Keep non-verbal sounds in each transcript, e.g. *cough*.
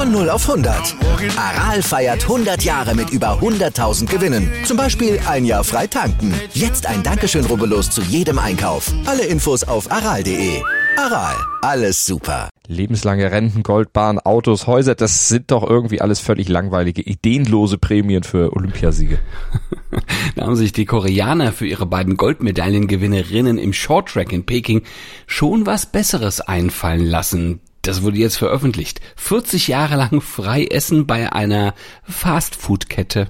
Von 0 auf 100. Aral feiert 100 Jahre mit über 100.000 Gewinnen. Zum Beispiel ein Jahr frei tanken. Jetzt ein Dankeschön, rubbellos zu jedem Einkauf. Alle Infos auf aral.de. Aral, alles super. Lebenslange Renten, Goldbahn, Autos, Häuser, das sind doch irgendwie alles völlig langweilige, ideenlose Prämien für Olympiasiege. *laughs* da haben sich die Koreaner für ihre beiden Goldmedaillengewinnerinnen im Shorttrack in Peking schon was Besseres einfallen lassen. Das wurde jetzt veröffentlicht. 40 Jahre lang frei essen bei einer Fastfood-Kette.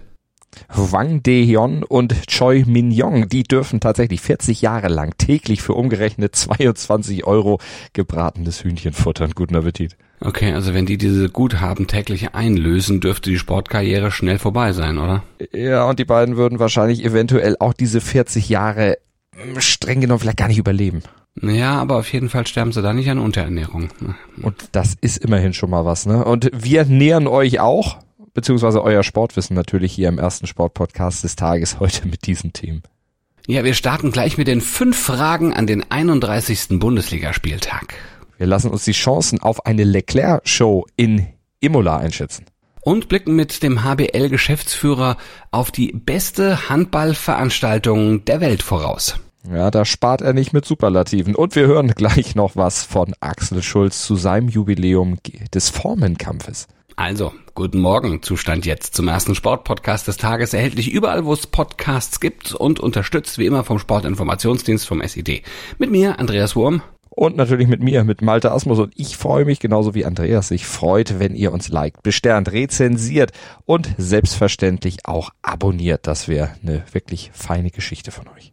Wang De-hyun und Choi Min-yong, die dürfen tatsächlich 40 Jahre lang täglich für umgerechnet 22 Euro gebratenes Hühnchen futtern. Guten Appetit. Okay, also wenn die diese Guthaben täglich einlösen, dürfte die Sportkarriere schnell vorbei sein, oder? Ja, und die beiden würden wahrscheinlich eventuell auch diese 40 Jahre streng genommen vielleicht gar nicht überleben. Ja, aber auf jeden Fall sterben sie da nicht an Unterernährung. Und das ist immerhin schon mal was, ne? Und wir nähern euch auch, beziehungsweise euer Sportwissen natürlich hier im ersten Sportpodcast des Tages heute mit diesen Themen. Ja, wir starten gleich mit den fünf Fragen an den 31. Bundesligaspieltag. Wir lassen uns die Chancen auf eine Leclerc-Show in Imola einschätzen. Und blicken mit dem HBL-Geschäftsführer auf die beste Handballveranstaltung der Welt voraus. Ja, da spart er nicht mit Superlativen. Und wir hören gleich noch was von Axel Schulz zu seinem Jubiläum des Formenkampfes. Also, guten Morgen, Zustand jetzt zum ersten Sportpodcast des Tages, erhältlich überall, wo es Podcasts gibt und unterstützt wie immer vom Sportinformationsdienst vom SID. Mit mir, Andreas Wurm. Und natürlich mit mir, mit Malte Asmus. Und ich freue mich genauso wie Andreas sich freut, wenn ihr uns liked, besternt, rezensiert und selbstverständlich auch abonniert. Das wäre eine wirklich feine Geschichte von euch.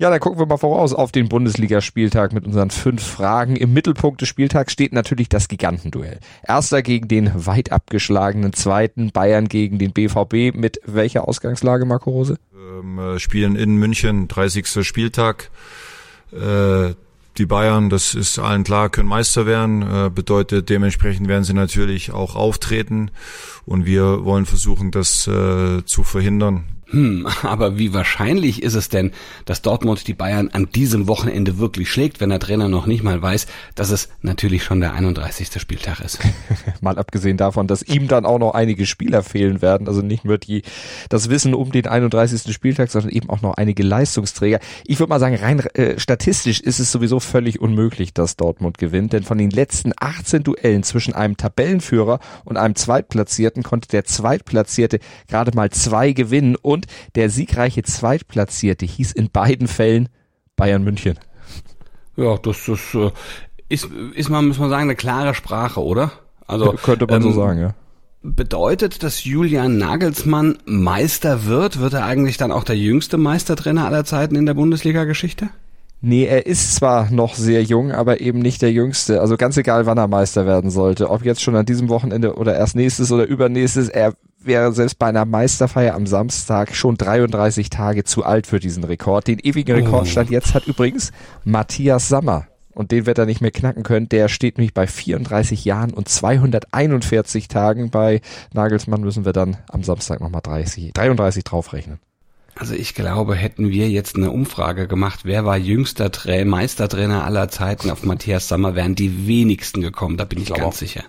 Ja, dann gucken wir mal voraus auf den Bundesligaspieltag mit unseren fünf Fragen. Im Mittelpunkt des Spieltags steht natürlich das Gigantenduell. Erster gegen den weit abgeschlagenen Zweiten, Bayern gegen den BVB. Mit welcher Ausgangslage, Marco Rose? Ähm, äh, spielen in München, 30. Spieltag. Äh, die Bayern, das ist allen klar, können Meister werden. Äh, bedeutet, dementsprechend werden sie natürlich auch auftreten. Und wir wollen versuchen, das äh, zu verhindern. Hm, aber wie wahrscheinlich ist es denn, dass Dortmund die Bayern an diesem Wochenende wirklich schlägt, wenn der Trainer noch nicht mal weiß, dass es natürlich schon der 31. Spieltag ist? *laughs* mal abgesehen davon, dass ihm dann auch noch einige Spieler fehlen werden, also nicht nur die, das Wissen um den 31. Spieltag, sondern eben auch noch einige Leistungsträger. Ich würde mal sagen, rein äh, statistisch ist es sowieso völlig unmöglich, dass Dortmund gewinnt, denn von den letzten 18 Duellen zwischen einem Tabellenführer und einem Zweitplatzierten konnte der Zweitplatzierte gerade mal zwei gewinnen und und der siegreiche Zweitplatzierte hieß in beiden Fällen Bayern München. Ja, das ist, äh, ist, ist man, muss man sagen, eine klare Sprache, oder? Also könnte man ähm, so sagen, ja. Bedeutet, dass Julian Nagelsmann Meister wird? Wird er eigentlich dann auch der jüngste Meistertrainer aller Zeiten in der Bundesliga-Geschichte? Nee, er ist zwar noch sehr jung, aber eben nicht der jüngste. Also ganz egal, wann er Meister werden sollte. Ob jetzt schon an diesem Wochenende oder erst nächstes oder übernächstes, er wäre selbst bei einer Meisterfeier am Samstag schon 33 Tage zu alt für diesen Rekord. Den ewigen Rekordstand oh. jetzt hat übrigens Matthias Sammer. Und den wird er nicht mehr knacken können. Der steht nämlich bei 34 Jahren und 241 Tagen. Bei Nagelsmann müssen wir dann am Samstag nochmal 30, 33 draufrechnen. Also ich glaube, hätten wir jetzt eine Umfrage gemacht, wer war jüngster Tra Meistertrainer aller Zeiten auf Matthias Sammer, wären die wenigsten gekommen, da bin ich, ich ganz auch. sicher.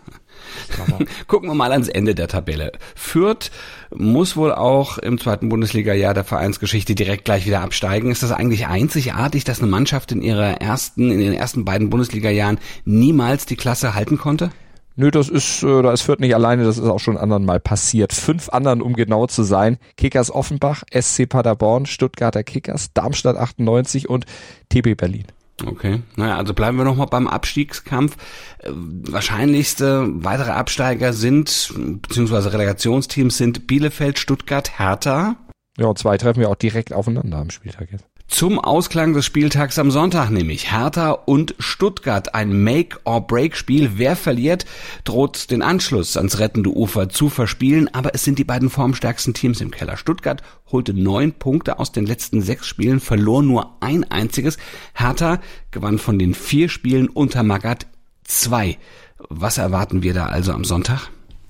*laughs* Gucken wir mal ans Ende der Tabelle. Fürth muss wohl auch im zweiten Bundesliga-Jahr der Vereinsgeschichte direkt gleich wieder absteigen. Ist das eigentlich einzigartig, dass eine Mannschaft in ihrer ersten, in den ersten beiden Bundesliga-Jahren niemals die Klasse halten konnte? Nö, das ist, äh, da ist Fürth nicht alleine, das ist auch schon anderen mal passiert. Fünf anderen, um genau zu sein. Kickers Offenbach, SC Paderborn, Stuttgarter Kickers, Darmstadt 98 und TB Berlin. Okay, naja, also bleiben wir nochmal beim Abstiegskampf. Äh, wahrscheinlichste weitere Absteiger sind, beziehungsweise Relegationsteams sind Bielefeld, Stuttgart, Hertha. Ja, und zwei treffen wir auch direkt aufeinander am Spieltag jetzt. Zum Ausklang des Spieltags am Sonntag nämlich Hertha und Stuttgart. Ein Make-or-Break-Spiel. Wer verliert, droht den Anschluss ans rettende Ufer zu verspielen. Aber es sind die beiden formstärksten Teams im Keller. Stuttgart holte neun Punkte aus den letzten sechs Spielen, verlor nur ein einziges. Hertha gewann von den vier Spielen unter Magat zwei. Was erwarten wir da also am Sonntag?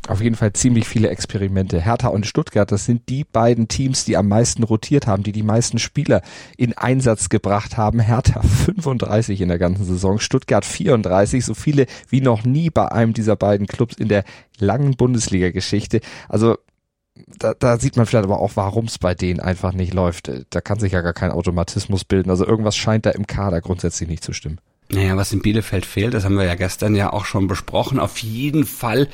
Auf jeden Fall ziemlich viele Experimente. Hertha und Stuttgart, das sind die beiden Teams, die am meisten rotiert haben, die die meisten Spieler in Einsatz gebracht haben. Hertha 35 in der ganzen Saison, Stuttgart 34, so viele wie noch nie bei einem dieser beiden Clubs in der langen Bundesliga-Geschichte. Also da, da sieht man vielleicht aber auch, warum es bei denen einfach nicht läuft. Da kann sich ja gar kein Automatismus bilden. Also irgendwas scheint da im Kader grundsätzlich nicht zu stimmen. Naja, was in Bielefeld fehlt, das haben wir ja gestern ja auch schon besprochen. Auf jeden Fall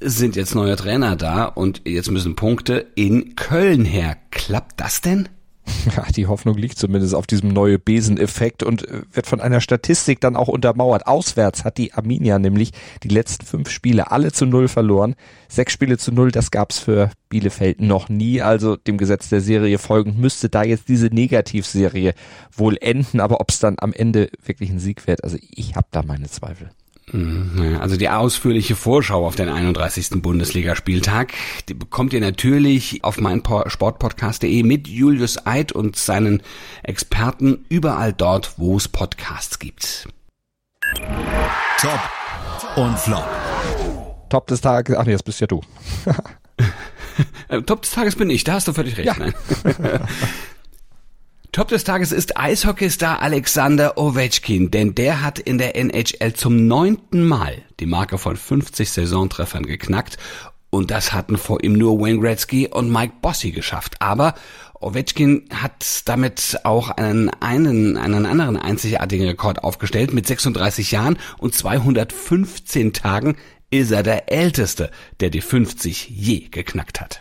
sind jetzt neue Trainer da und jetzt müssen Punkte in Köln her. Klappt das denn? Ja, die Hoffnung liegt zumindest auf diesem neue Beseneffekt und äh, wird von einer Statistik dann auch untermauert. Auswärts hat die Arminia nämlich die letzten fünf Spiele alle zu null verloren. Sechs Spiele zu null, das gab's für Bielefeld noch nie. Also dem Gesetz der Serie folgend müsste da jetzt diese Negativserie wohl enden. Aber ob es dann am Ende wirklich ein Sieg wird, also ich habe da meine Zweifel. Mhm, also die ausführliche Vorschau auf den 31. Bundesligaspieltag, die bekommt ihr natürlich auf meinsportpodcast.de mit Julius Eid und seinen Experten überall dort, wo es Podcasts gibt. Top und Flop. Top des Tages, ach nee, das bist ja du. *laughs* Äh, Top des Tages bin ich, da hast du völlig recht. Ja. *laughs* Top des Tages ist Eishockeystar Alexander Ovechkin, denn der hat in der NHL zum neunten Mal die Marke von 50 Saisontreffern geknackt und das hatten vor ihm nur Wayne Gretzky und Mike Bossy geschafft. Aber Ovechkin hat damit auch einen, einen, einen anderen einzigartigen Rekord aufgestellt. Mit 36 Jahren und 215 Tagen ist er der Älteste, der die 50 je geknackt hat.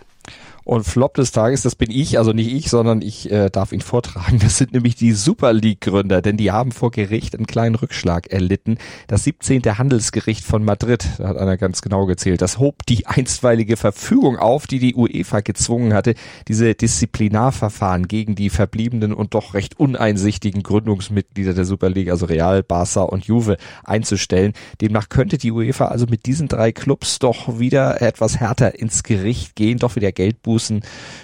Und Flop des Tages, das bin ich, also nicht ich, sondern ich äh, darf ihn vortragen. Das sind nämlich die Super League-Gründer, denn die haben vor Gericht einen kleinen Rückschlag erlitten. Das 17. Handelsgericht von Madrid, da hat einer ganz genau gezählt, das hob die einstweilige Verfügung auf, die die UEFA gezwungen hatte, diese Disziplinarverfahren gegen die verbliebenen und doch recht uneinsichtigen Gründungsmitglieder der Super League, also Real, Barca und Juve, einzustellen. Demnach könnte die UEFA also mit diesen drei Clubs doch wieder etwas härter ins Gericht gehen, doch wieder Geld buchen Einbußen,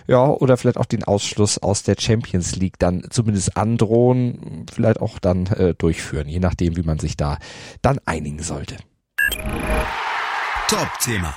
ja, oder vielleicht auch den Ausschluss aus der Champions League dann zumindest androhen, vielleicht auch dann äh, durchführen, je nachdem, wie man sich da dann einigen sollte. Top-Thema.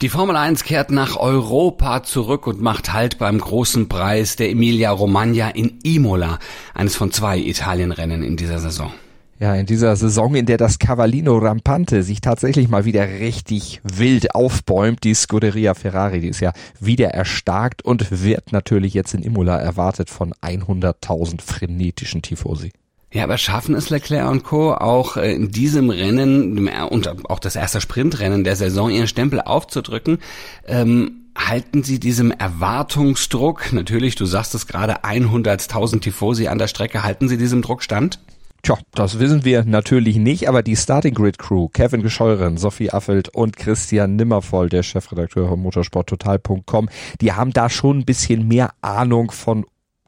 Die Formel 1 kehrt nach Europa zurück und macht Halt beim großen Preis der Emilia Romagna in Imola, eines von zwei Italienrennen in dieser Saison. Ja, in dieser Saison, in der das Cavallino Rampante sich tatsächlich mal wieder richtig wild aufbäumt, die Scuderia Ferrari, die ist ja wieder erstarkt und wird natürlich jetzt in Imola erwartet von 100.000 frenetischen Tifosi. Ja, aber schaffen es Leclerc und Co. auch äh, in diesem Rennen und auch das erste Sprintrennen der Saison ihren Stempel aufzudrücken? Ähm, halten Sie diesem Erwartungsdruck, natürlich, du sagst es gerade, 100.000 Tifosi an der Strecke, halten Sie diesem Druck stand? Tja, das wissen wir natürlich nicht, aber die Starting Grid Crew, Kevin Gescheuren, Sophie Affelt und Christian Nimmervoll, der Chefredakteur von motorsporttotal.com, die haben da schon ein bisschen mehr Ahnung von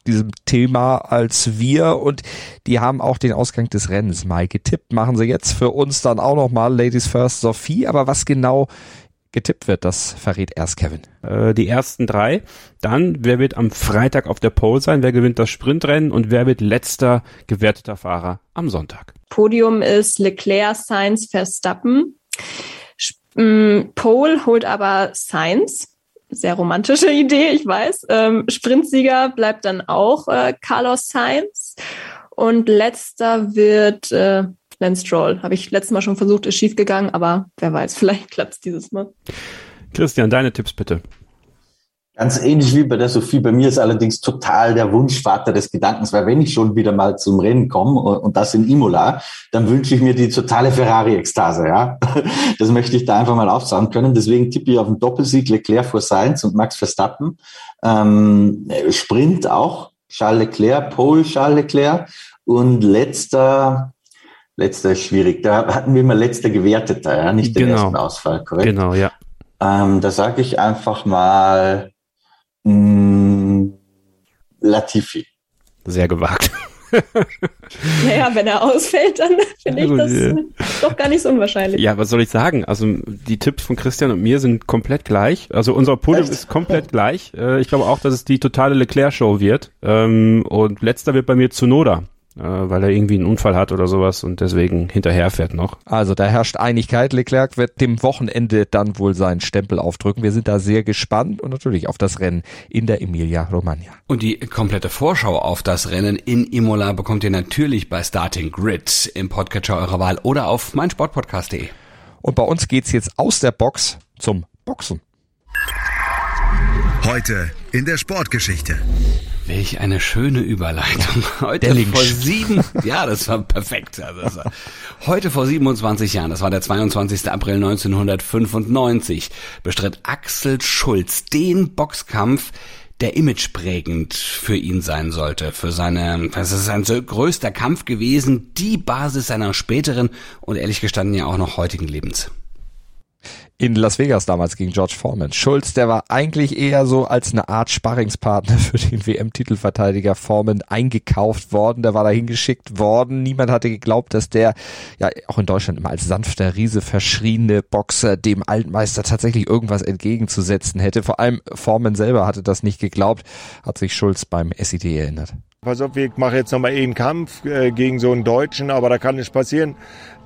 diesem Thema als wir und die haben auch den Ausgang des Rennens mal getippt. Machen sie jetzt für uns dann auch nochmal Ladies First Sophie, aber was genau getippt wird, das verrät erst Kevin. Äh, die ersten drei. Dann, wer wird am Freitag auf der Pole sein? Wer gewinnt das Sprintrennen? Und wer wird letzter gewerteter Fahrer am Sonntag? Podium ist Leclerc, Sainz, Verstappen. Mm, Pole holt aber Sainz. Sehr romantische *laughs* Idee, ich weiß. Ähm, Sprintsieger bleibt dann auch äh, Carlos Sainz. Und letzter wird äh, Lance Stroll. Habe ich letztes Mal schon versucht, ist schief gegangen, aber wer weiß, *laughs* vielleicht klappt es dieses Mal. Christian, deine Tipps bitte. Ganz ähnlich wie bei der Sophie. Bei mir ist allerdings total der Wunschvater des Gedankens, weil wenn ich schon wieder mal zum Rennen komme und das in Imola, dann wünsche ich mir die totale Ferrari-Ekstase, ja. *laughs* Das möchte ich da einfach mal aufsagen können. Deswegen tippe ich auf den Doppelsieg Leclerc vor Sainz und Max Verstappen. Ähm, Sprint auch. Charles Leclerc, Pole Charles Leclerc Und letzter, letzter ist schwierig. Da hatten wir mal letzter Gewerteter, ja, nicht den Genau. ersten Ausfall, korrekt? Genau, ja. Ähm, da sage ich einfach mal mh, Latifi. Sehr gewagt. *laughs* Naja, wenn er ausfällt, dann finde ich das Ja. doch gar nicht so unwahrscheinlich. Ja, was soll ich sagen? Also die Tipps von Christian und mir sind komplett gleich. Also unser Podium Echt? ist komplett gleich. Äh, ich glaube auch, dass es die totale Leclerc-Show wird. Ähm, und letzter wird bei mir Tsunoda, äh, weil er irgendwie einen Unfall hat oder sowas und deswegen hinterherfährt noch. Also da herrscht Einigkeit. Leclerc wird dem Wochenende dann wohl seinen Stempel aufdrücken. Wir sind da sehr gespannt und natürlich auf das Rennen in der Emilia Romagna. Und die komplette Vorschau auf das Rennen in Imola bekommt ihr natürlich bei Starting Grid im Podcatcher eurer Wahl oder auf meinsportpodcast.de. Und bei uns geht's jetzt aus der Box zum Boxen. Heute in der Sportgeschichte. Welch eine schöne Überleitung. *laughs* Heute Der Lynch. vor sieben, ja, das war perfekt. Also das war, heute vor 27 Jahren, das war der 22. April 1995, bestritt Axel Schulz den Boxkampf, der imageprägend für ihn sein sollte, für seine, das ist sein größter Kampf gewesen, die Basis seiner späteren und ehrlich gestanden ja auch noch heutigen Lebens. In Las Vegas damals gegen George Foreman. Schulz, der war eigentlich eher so als eine Art Sparringspartner *laughs* für den WM-Titelverteidiger Foreman eingekauft worden. Der war dahin geschickt worden. Niemand hatte geglaubt, dass der ja auch in Deutschland immer als sanfter Riese verschriene Boxer dem Altmeister tatsächlich irgendwas entgegenzusetzen hätte. Vor allem Foreman selber hatte das nicht geglaubt, hat sich Schulz beim SID erinnert. Pass auf, ich mache jetzt nochmal einen Kampf äh, gegen so einen Deutschen, aber da kann nichts passieren.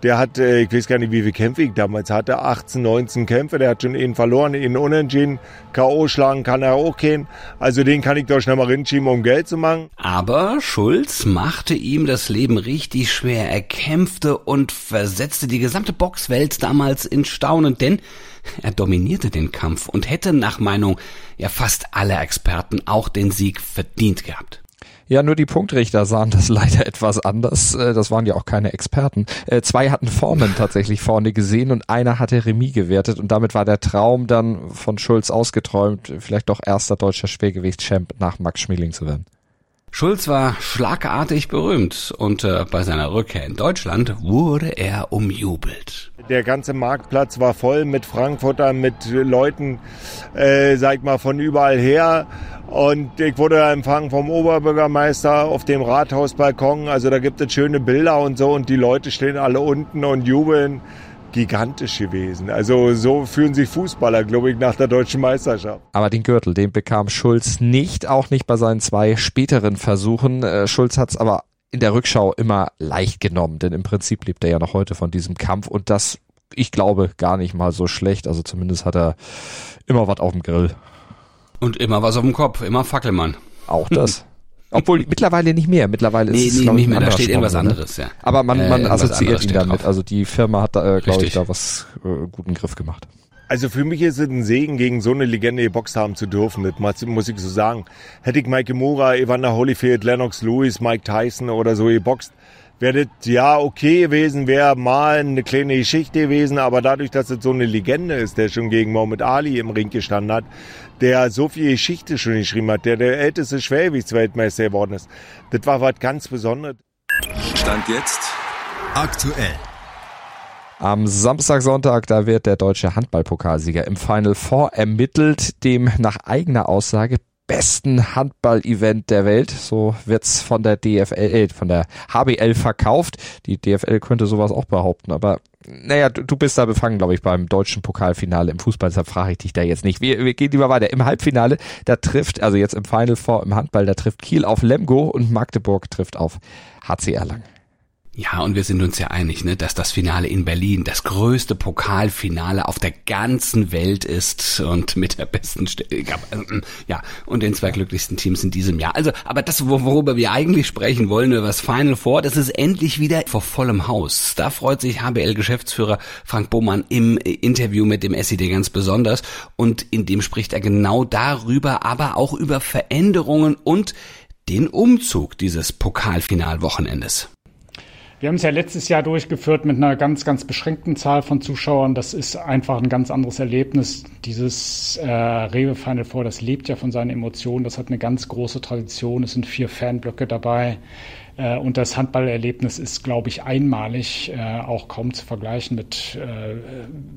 Der hat, äh, ich weiß gar nicht, wie viele Kämpfe ich damals hatte, 18, 19 Kämpfe, der hat schon einen verloren, einen unentschieden, K.O. schlagen kann er auch keinen. Also den kann ich doch schnell mal rinschieben, um Geld zu machen. Aber Schulz machte ihm das Leben richtig schwer. Er kämpfte und versetzte die gesamte Boxwelt damals in Staunen, denn er dominierte den Kampf und hätte nach Meinung ja fast aller Experten auch den Sieg verdient gehabt. Ja, nur die Punktrichter sahen das *laughs* leider etwas anders. Äh, Das waren ja auch keine Experten. Äh, Zwei hatten Formen tatsächlich vorne gesehen und einer hatte Remis gewertet und damit war der Traum dann von Schulz ausgeträumt, vielleicht doch erster deutscher Schwergewichtschamp nach Max Schmeling zu werden. Schulz war schlagartig berühmt und äh, bei seiner Rückkehr in Deutschland wurde er umjubelt. Der ganze Marktplatz war voll mit Frankfurtern, mit Leuten, äh, sag ich mal, von überall her. Und ich wurde empfangen vom Oberbürgermeister auf dem Rathausbalkon. Also da gibt es schöne Bilder und so. Und die Leute stehen alle unten und jubeln. Gigantisch gewesen. Also so fühlen sich Fußballer, glaube ich, nach der deutschen Meisterschaft. Aber den Gürtel, den bekam Schulz nicht, auch nicht bei seinen zwei späteren Versuchen. Äh, Schulz hat's aber in der Rückschau immer leicht genommen, denn im Prinzip lebt er ja noch heute von diesem Kampf und das, ich glaube, gar nicht mal so schlecht. Also zumindest hat er immer was auf dem Grill. Und immer was auf dem Kopf, immer Fackelmann. Auch das. *laughs* Obwohl mittlerweile nicht mehr. Mittlerweile Nee, ist es nee, glaub ich, nicht mehr, da steht irgendwas Sponsor, ne? anderes, ja. Aber man, Äh, man irgendwas assoziiert ihn damit. drauf. Also die Firma hat da, äh, glaube ich, da was äh, guten Griff gemacht. Also für mich ist es ein Segen, gegen so eine Legende geboxt haben zu dürfen. Das muss- ich so sagen. Hätte ich Mike Kimura, Evander Holyfield, Lennox Lewis, Mike Tyson oder so geboxt, wäre das ja okay gewesen, wäre mal eine kleine Geschichte gewesen. Aber dadurch, dass es so eine Legende ist, der schon gegen Muhammad Ali im Ring gestanden hat, der so viel Geschichte schon geschrieben hat, der der älteste Schwergewichtsweltmeister geworden ist, das war was ganz Besonderes. Stand jetzt Aktuell. Am Samstag, Sonntag, da wird der deutsche Handballpokalsieger im Final Four ermittelt, dem nach eigener Aussage besten Handball-Event der Welt. So wird's von der DFL, äh, von der HBL verkauft. Die DFL könnte sowas auch behaupten, aber naja, du, du bist da befangen, glaube ich, beim deutschen Pokalfinale im Fußball, deshalb frage ich dich da jetzt nicht. Wir, wir gehen lieber weiter. Im Halbfinale, da trifft, also jetzt im Final Four im Handball, da trifft Kiel auf Lemgo und Magdeburg trifft auf HC Erlangen. Ja, und wir sind uns ja einig, ne, dass das Finale in Berlin das größte Pokalfinale auf der ganzen Welt ist und mit der besten, St ja, und den zwei glücklichsten Teams in diesem Jahr. Also, aber das, wo- worüber wir eigentlich sprechen wollen, über das Final Four, das ist endlich wieder vor vollem Haus. Da freut sich HBL-Geschäftsführer Frank Bohmann im äh, Interview mit dem SED ganz besonders und in dem spricht er genau darüber, aber auch über Veränderungen und den Umzug dieses Pokalfinalwochenendes. Wir haben es ja letztes Jahr durchgeführt mit einer ganz, ganz beschränkten Zahl von Zuschauern. Das ist einfach ein ganz anderes Erlebnis. Dieses äh, Rewe Final Four, das lebt ja von seinen Emotionen. Das hat eine ganz große Tradition. Es sind vier Fanblöcke dabei. Äh, und das Handballerlebnis ist, glaube ich, einmalig, äh, auch kaum zu vergleichen mit äh,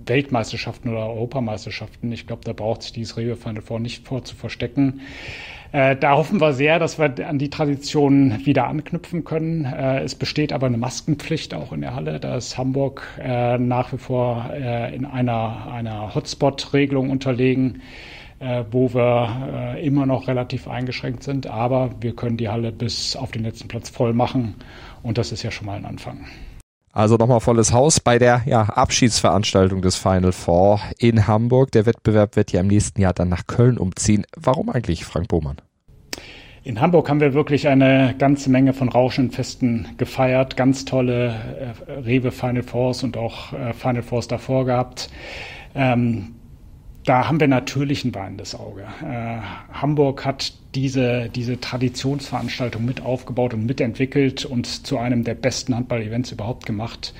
Weltmeisterschaften oder Europameisterschaften. Ich glaube, da braucht sich dieses Rewe Final Four nicht vor zu verstecken. Äh, da hoffen wir sehr, dass wir an die Tradition wieder anknüpfen können. Äh, es besteht aber eine Maskenpflicht auch in der Halle. Da ist Hamburg äh, nach wie vor äh, in einer, einer Hotspot-Regelung unterlegen, äh, wo wir immer noch relativ eingeschränkt sind. Aber wir können die Halle bis auf den letzten Platz voll machen. Und das ist ja schon mal ein Anfang. Also nochmal volles Haus bei der ja, Abschiedsveranstaltung des Final Four in Hamburg. Der Wettbewerb wird ja im nächsten Jahr dann nach Köln umziehen. Warum eigentlich, Frank Bohmann? In Hamburg haben wir wirklich eine ganze Menge von rauschenden Festen gefeiert. Ganz tolle äh, Rewe Final Fours und auch äh, Final Fours davor gehabt. Ähm, da haben wir natürlich ein weinendes Auge. Äh, Hamburg hat diese, diese Traditionsveranstaltung mit aufgebaut und mitentwickelt und zu einem der besten Handball-Events überhaupt gemacht.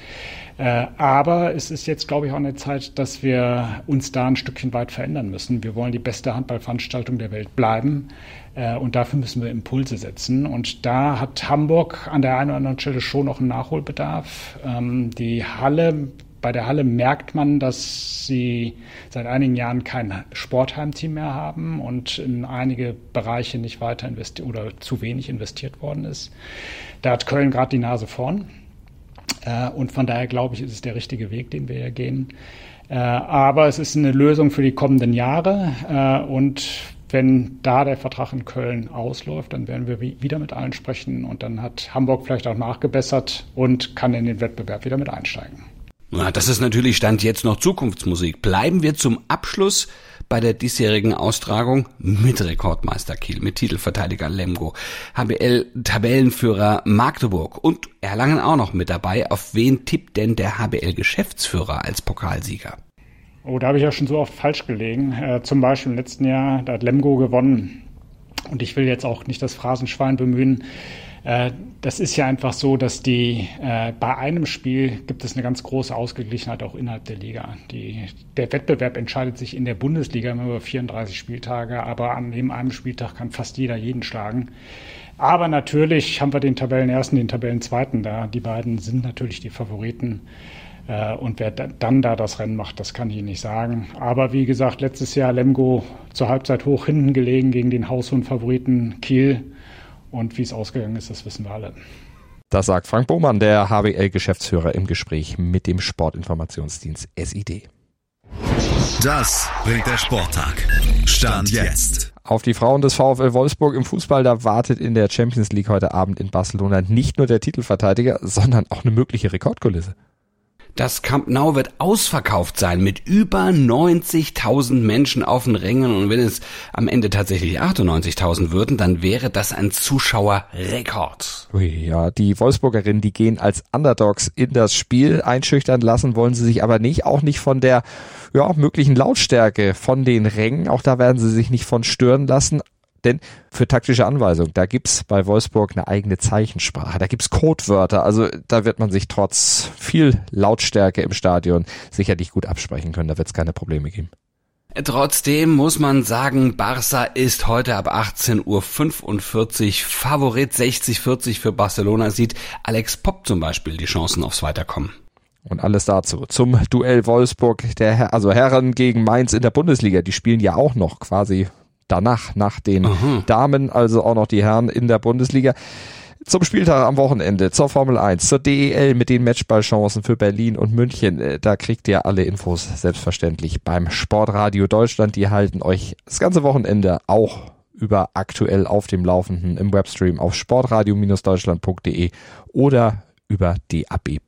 Äh, aber es ist jetzt, glaube ich, auch eine Zeit, dass wir uns da ein Stückchen weit verändern müssen. Wir wollen die beste Handballveranstaltung der Welt bleiben. Äh, und dafür müssen wir Impulse setzen. Und da hat Hamburg an der einen oder anderen Stelle schon noch einen Nachholbedarf. Ähm, die Halle bei der Halle merkt man, dass sie seit einigen Jahren kein Sportheimteam mehr haben und in einige Bereiche nicht weiter investiert oder zu wenig investiert worden ist. Da hat Köln gerade die Nase vorn. Äh, und von daher glaube ich, ist es der richtige Weg, den wir hier gehen. Äh, aber es ist eine Lösung für die kommenden Jahre. Äh, und wenn da der Vertrag in Köln ausläuft, dann werden wir wieder mit allen sprechen und dann hat Hamburg vielleicht auch nachgebessert und kann in den Wettbewerb wieder mit einsteigen. Na, das ist natürlich Stand jetzt noch Zukunftsmusik. Bleiben wir zum Abschluss bei der diesjährigen Austragung mit Rekordmeister Kiel, mit Titelverteidiger Lemgo, HBL-Tabellenführer Magdeburg und Erlangen auch noch mit dabei. Auf wen tippt denn der HBL-Geschäftsführer als Pokalsieger? Oh, da habe ich ja schon so oft falsch gelegen. Äh, zum Beispiel im letzten Jahr, da hat Lemgo gewonnen. Und ich will jetzt auch nicht das Phrasenschwein bemühen. Äh, das ist ja einfach so, dass die äh, bei einem Spiel gibt es eine ganz große Ausgeglichenheit auch innerhalb der Liga. Die, der Wettbewerb entscheidet sich in der Bundesliga immer über 34 Spieltage, aber an dem einem Spieltag kann fast jeder jeden schlagen. Aber natürlich haben wir den Tabellenersten, den Tabellenzweiten da. Die beiden sind natürlich die Favoriten. Äh, und wer dann da das Rennen macht, das kann ich nicht sagen. Aber wie gesagt, letztes Jahr Lemgo zur Halbzeit hoch hinten gelegen gegen den Haushohen-Favoriten Kiel. Und wie es ausgegangen ist, das wissen wir alle. Das sagt Frank Bohmann, der HBL-Geschäftsführer im Gespräch mit dem Sportinformationsdienst SID. Das bringt der Sporttag. Stand jetzt. Auf die Frauen des VfL Wolfsburg im Fußball, da wartet in der Champions League heute Abend in Barcelona nicht nur der Titelverteidiger, sondern auch eine mögliche Rekordkulisse. Das Camp Nou wird ausverkauft sein mit über 90.000 Menschen auf den Rängen und wenn es am Ende tatsächlich 98.000 würden, dann wäre das ein Zuschauerrekord. Ja, die Wolfsburgerinnen, die gehen als Underdogs in das Spiel. Einschüchtern lassen wollen sie sich aber nicht, auch nicht von der ja, möglichen Lautstärke von den Rängen. Auch da werden sie sich nicht von stören lassen. Denn für taktische Anweisungen, da gibt's bei Wolfsburg eine eigene Zeichensprache, da gibt's Codewörter, also da wird man sich trotz viel Lautstärke im Stadion sicherlich gut absprechen können, da wird's keine Probleme geben. Trotzdem muss man sagen, Barca ist heute ab 18.45 Uhr Favorit 60-40 für Barcelona, sieht Alex Popp zum Beispiel die Chancen aufs Weiterkommen. Und alles dazu zum Duell Wolfsburg, der also Herren gegen Mainz in der Bundesliga. Die spielen ja auch noch quasi danach, nach den Aha. Damen, also auch noch die Herren in der Bundesliga. Zum Spieltag am Wochenende, zur Formel 1, zur DEL mit den Matchballchancen für Berlin und München. Äh, da kriegt ihr alle Infos selbstverständlich beim Sportradio Deutschland. Die halten euch das ganze Wochenende auch über aktuell auf dem Laufenden im Webstream auf sportradio-deutschland.de oder über DAB+.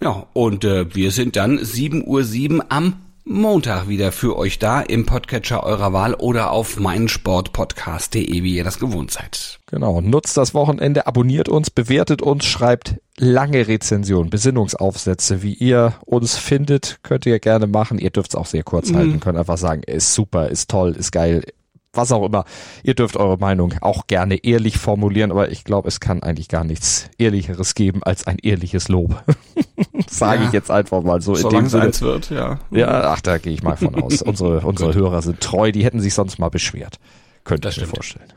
Ja, und äh, wir sind dann 7.07 Uhr am Montag wieder für euch da im Podcatcher eurer Wahl oder auf meinsportpodcast.de, wie ihr das gewohnt seid. Genau, nutzt das Wochenende, abonniert uns, bewertet uns, schreibt lange Rezensionen, Besinnungsaufsätze, wie ihr uns findet, könnt ihr gerne machen. Ihr dürft es auch sehr kurz mhm. halten, könnt einfach sagen, ist super, ist toll, ist geil, was auch immer. Ihr dürft eure Meinung auch gerne ehrlich formulieren, aber ich glaube, es kann eigentlich gar nichts Ehrlicheres geben als ein ehrliches Lob. *laughs* Sage ja, ich jetzt einfach mal so. Solange es eins wird, ja. Ja, ach, da gehe ich mal von aus. *laughs* unsere unsere Hörer sind treu, die hätten sich sonst mal beschwert. Könnte ich mir vorstellen.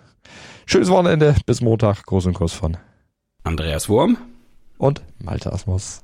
Schönes Wochenende, bis Montag. Großen Kuss von Andreas Wurm und Malte Asmus.